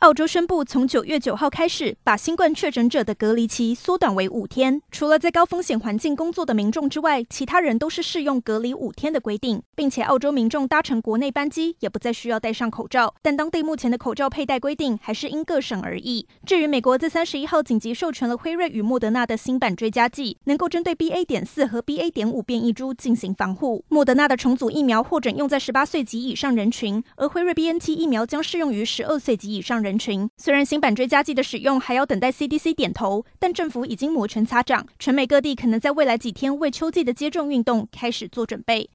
澳洲宣布，从九月九号开始，把新冠确诊者的隔离期缩短为五天。除了在高风险环境工作的民众之外，其他人都是适用隔离五天的规定，并且澳洲民众搭乘国内班机也不再需要戴上口罩。但当地目前的口罩佩戴规定还是因各省而异。至于美国在三十一号紧急授权了辉瑞与莫德纳的新版追加剂，能够针对 BA. 点四和 BA. 点五变异株进行防护。莫德纳的重组疫苗获准用在十八岁及以上人群，而辉瑞 BNT 疫苗将适用于十二岁及以上人。人群虽然新版追加剂的使用还要等待 CDC 点头，但政府已经摩拳擦掌，全美各地可能在未来几天为秋季的接种运动开始做准备。